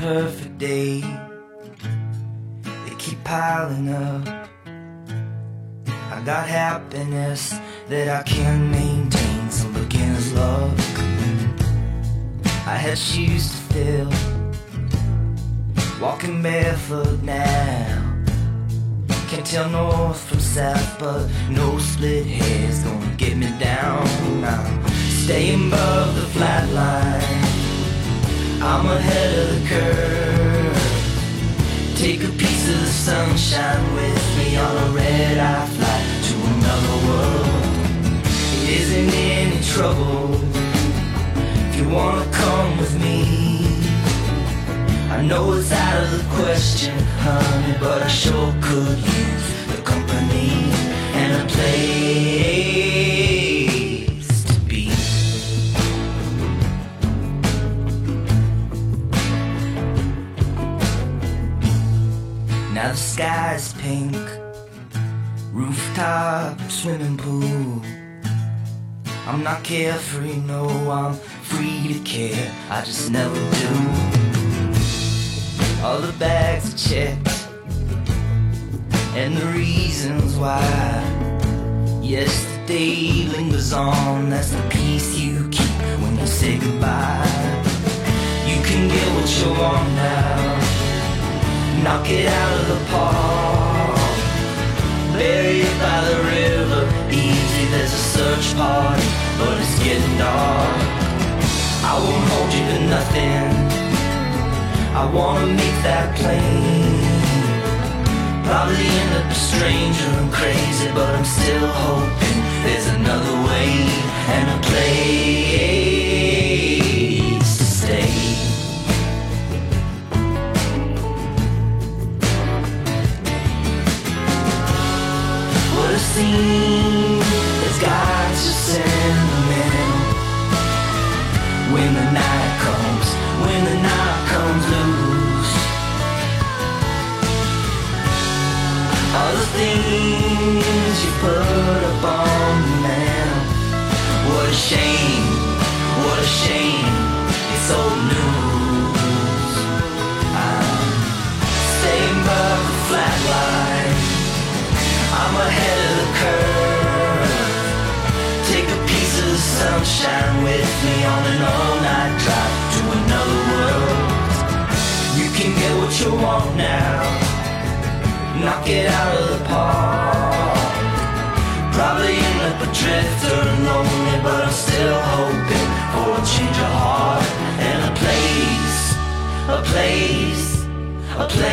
perfect day. They keep piling up. I got happiness that I can't maintain. Some beginner's luck. I had shoes to fill. Walking barefoot now. Can't tell north from south, but no split hair's gonna get me down. I'm staying above the flat line. I'm ahead Of the sunshine with me on a red eye flight to another world. It isn't any trouble if you wanna come with me. I know it's out of the question, honey, but I sure could Now the sky's pink, rooftop swimming pool. I'm not carefree, no, I'm free to care. I just never do. All the bags are checked, and the reasons why. Yesterday lingers on, that's the piece you keep when you say goodbye. You can get what you want now, knock it out of the park. Bury it by the river, easy, there's a search party, but it's getting dark. I won't hold you to nothing. I wanna make that plain. Probably end up a stranger and crazy, but I'm still hoping there's another way and a place that's got you sentimental. When the night comes, when the night comes loose. All the things you put up on shine with me on an all-night drive to another world. You can get what you want now, knock it out of the park. Probably end up a drifter and lonely, but I'm still hoping for a change of heart and a place, a place, a place.